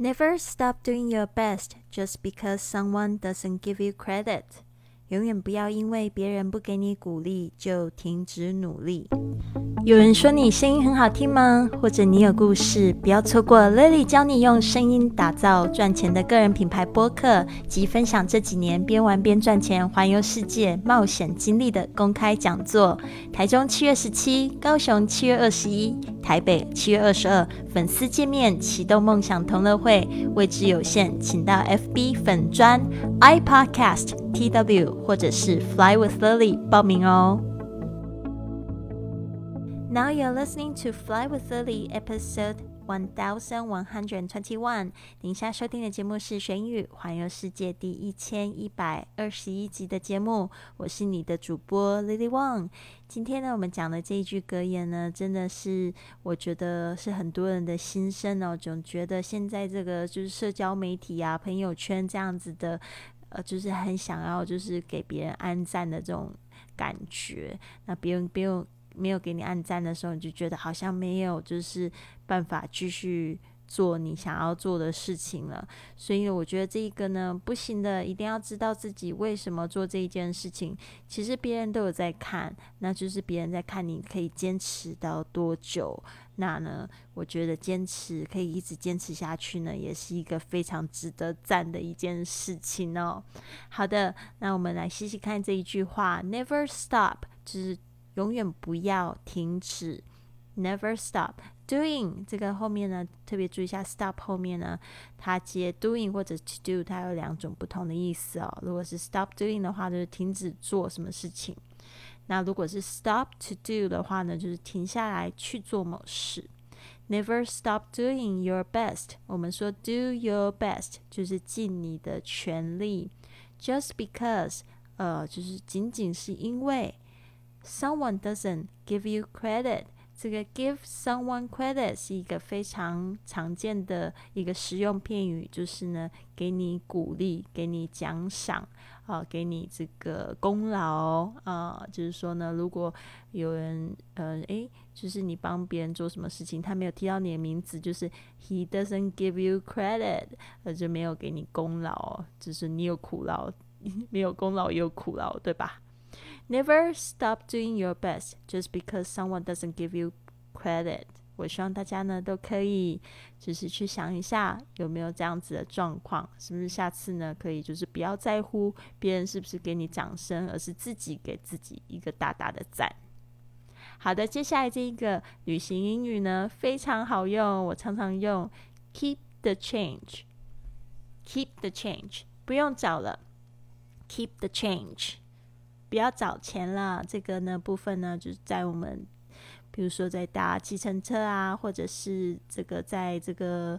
Never stop doing your best just because someone doesn't give you credit。永远不要因为别人不给你鼓励就停止努力。有人说你声音很好听吗？或者你有故事？不要错过 Lily 教你用声音打造赚钱的个人品牌播客及分享这几年边玩边赚钱、环游世界冒险经历的公开讲座。台中七月十七，高雄七月二十一，台北七月二十二，粉丝见面启动梦想同乐会，位置有限，请到 FB 粉专 iPodcast TW 或者是 Fly with Lily 报名哦。Now you're listening to Fly with Lily, episode one thousand one hundred twenty-one。您现在收听的节目是《学英语环游世界》第一千一百二十一集的节目。我是你的主播 Lily Wang。今天呢，我们讲的这一句格言呢，真的是我觉得是很多人的心声哦。总觉得现在这个就是社交媒体啊、朋友圈这样子的，呃，就是很想要就是给别人安赞的这种感觉。那别人不用。没有给你按赞的时候，你就觉得好像没有就是办法继续做你想要做的事情了。所以我觉得这一个呢不行的，一定要知道自己为什么做这一件事情。其实别人都有在看，那就是别人在看你可以坚持到多久。那呢，我觉得坚持可以一直坚持下去呢，也是一个非常值得赞的一件事情哦。好的，那我们来细细看这一句话：Never stop，就是。永远不要停止，never stop doing。这个后面呢，特别注意一下，stop 后面呢，它接 doing 或者 to do，它有两种不同的意思哦。如果是 stop doing 的话，就是停止做什么事情；那如果是 stop to do 的话呢，就是停下来去做某事。Never stop doing your best。我们说 do your best 就是尽你的全力。Just because，呃，就是仅仅是因为。Someone doesn't give you credit。这个 give someone credit 是一个非常常见的一个实用片语，就是呢，给你鼓励，给你奖赏，啊，给你这个功劳，啊，就是说呢，如果有人，呃，诶，就是你帮别人做什么事情，他没有提到你的名字，就是 he doesn't give you credit，呃，就没有给你功劳，就是你有苦劳，没有功劳也有苦劳，对吧？Never stop doing your best just because someone doesn't give you credit。我希望大家呢都可以，就是去想一下有没有这样子的状况，是不是下次呢可以就是不要在乎别人是不是给你掌声，而是自己给自己一个大大的赞。好的，接下来这一个旅行英语呢非常好用，我常常用 keep the change，keep the change，不用找了，keep the change。不要找钱了，这个呢部分呢，就是在我们，比如说在搭计程车啊，或者是这个在这个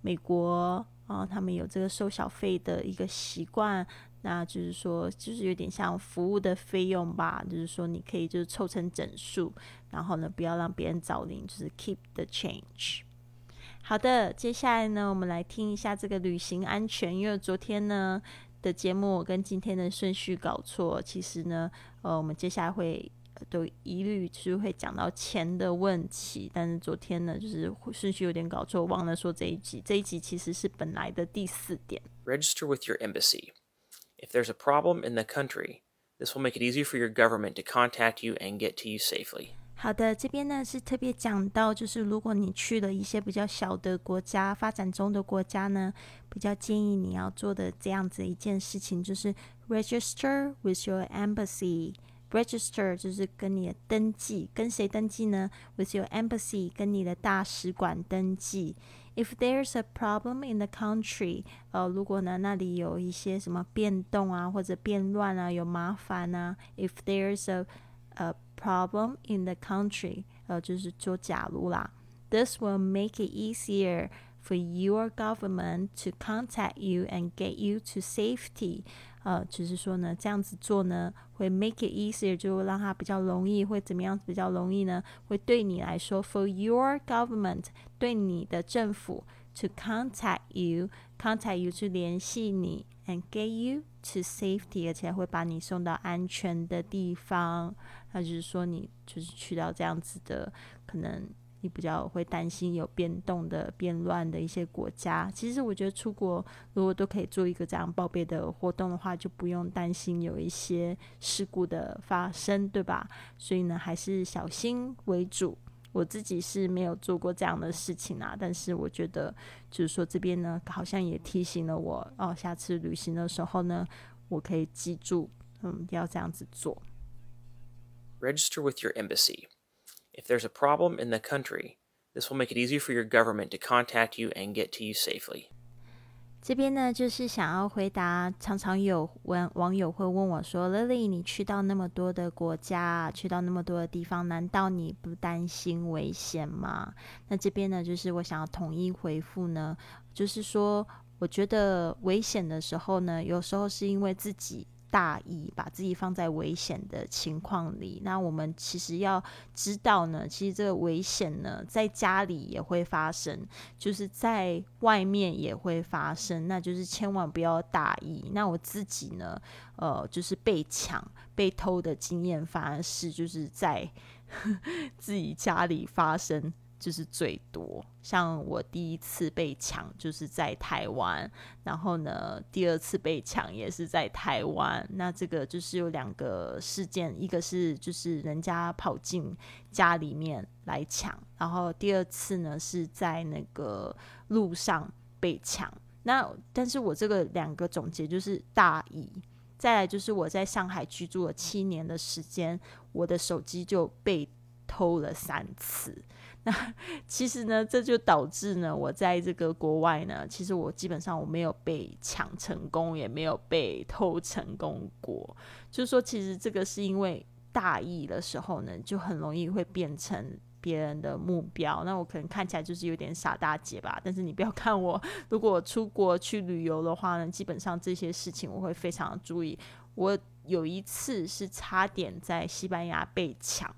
美国啊，他们有这个收小费的一个习惯，那就是说，就是有点像服务的费用吧，就是说你可以就是凑成整数，然后呢不要让别人找零，就是 keep the change。好的，接下来呢，我们来听一下这个旅行安全，因为昨天呢。的节目跟今天的顺序搞错，其实呢，呃，我们接下来会都一律是会讲到钱的问题。但是昨天呢，就是顺序有点搞错，忘了说这一集。这一集其实是本来的第四点。Register with your embassy. If there's a problem in the country, this will make it easier for your government to contact you and get to you safely. 好的，这边呢是特别讲到，就是如果你去了一些比较小的国家、发展中的国家呢，比较建议你要做的这样子一件事情，就是 register with your embassy。register 就是跟你的登记，跟谁登记呢？with your embassy，跟你的大使馆登记。If there's a problem in the country，呃，如果呢那里有一些什么变动啊，或者变乱啊，有麻烦啊，if there's a a problem in the country，呃，就是说假如啦，this will make it easier for your government to contact you and get you to safety。呃，就是说呢，这样子做呢，会 make it easier，就让它比较容易，会怎么样比较容易呢？会对你来说，for your government，对你的政府，to contact you，contact you 去联系你 ，and get you to safety，而且会把你送到安全的地方。那就是说，你就是去到这样子的可能你比较会担心有变动的、变乱的一些国家。其实我觉得出国如果都可以做一个这样报备的活动的话，就不用担心有一些事故的发生，对吧？所以呢，还是小心为主。我自己是没有做过这样的事情啊，但是我觉得就是说这边呢，好像也提醒了我哦，下次旅行的时候呢，我可以记住，嗯，要这样子做。Register with your embassy. If there's a problem in the country, this will make it easier for your government to contact you and get to you safely. 这边呢，就是想要回答，常常有网网友会问我说：“Lily，你去到那么多的国家，去到那么多的地方，难道你不担心危险吗？”那这边呢，就是我想要统一回复呢，就是说，我觉得危险的时候呢，有时候是因为自己。大意把自己放在危险的情况里，那我们其实要知道呢，其实这个危险呢，在家里也会发生，就是在外面也会发生，那就是千万不要大意。那我自己呢，呃，就是被抢、被偷的经验，反而是就是在 自己家里发生。就是最多，像我第一次被抢就是在台湾，然后呢，第二次被抢也是在台湾。那这个就是有两个事件，一个是就是人家跑进家里面来抢，然后第二次呢是在那个路上被抢。那但是我这个两个总结就是大意，再来就是我在上海居住了七年的时间，我的手机就被偷了三次。那其实呢，这就导致呢，我在这个国外呢，其实我基本上我没有被抢成功，也没有被偷成功过。就是说，其实这个是因为大意的时候呢，就很容易会变成别人的目标。那我可能看起来就是有点傻大姐吧，但是你不要看我，如果出国去旅游的话呢，基本上这些事情我会非常注意。我有一次是差点在西班牙被抢。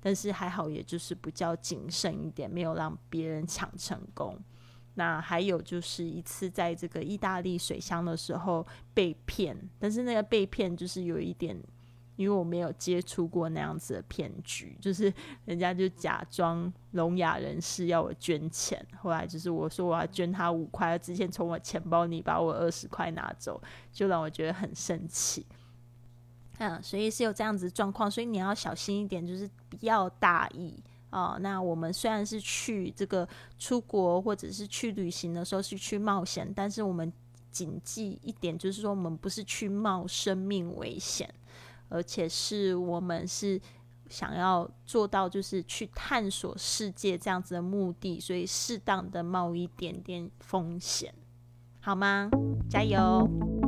但是还好，也就是比较谨慎一点，没有让别人抢成功。那还有就是一次在这个意大利水乡的时候被骗，但是那个被骗就是有一点，因为我没有接触过那样子的骗局，就是人家就假装聋哑人士要我捐钱，后来就是我说我要捐他五块，之前从我钱包里把我二十块拿走，就让我觉得很生气。嗯，所以是有这样子状况，所以你要小心一点，就是不要大意啊。那我们虽然是去这个出国或者是去旅行的时候是去冒险，但是我们谨记一点，就是说我们不是去冒生命危险，而且是我们是想要做到就是去探索世界这样子的目的，所以适当的冒一点点风险，好吗？加油！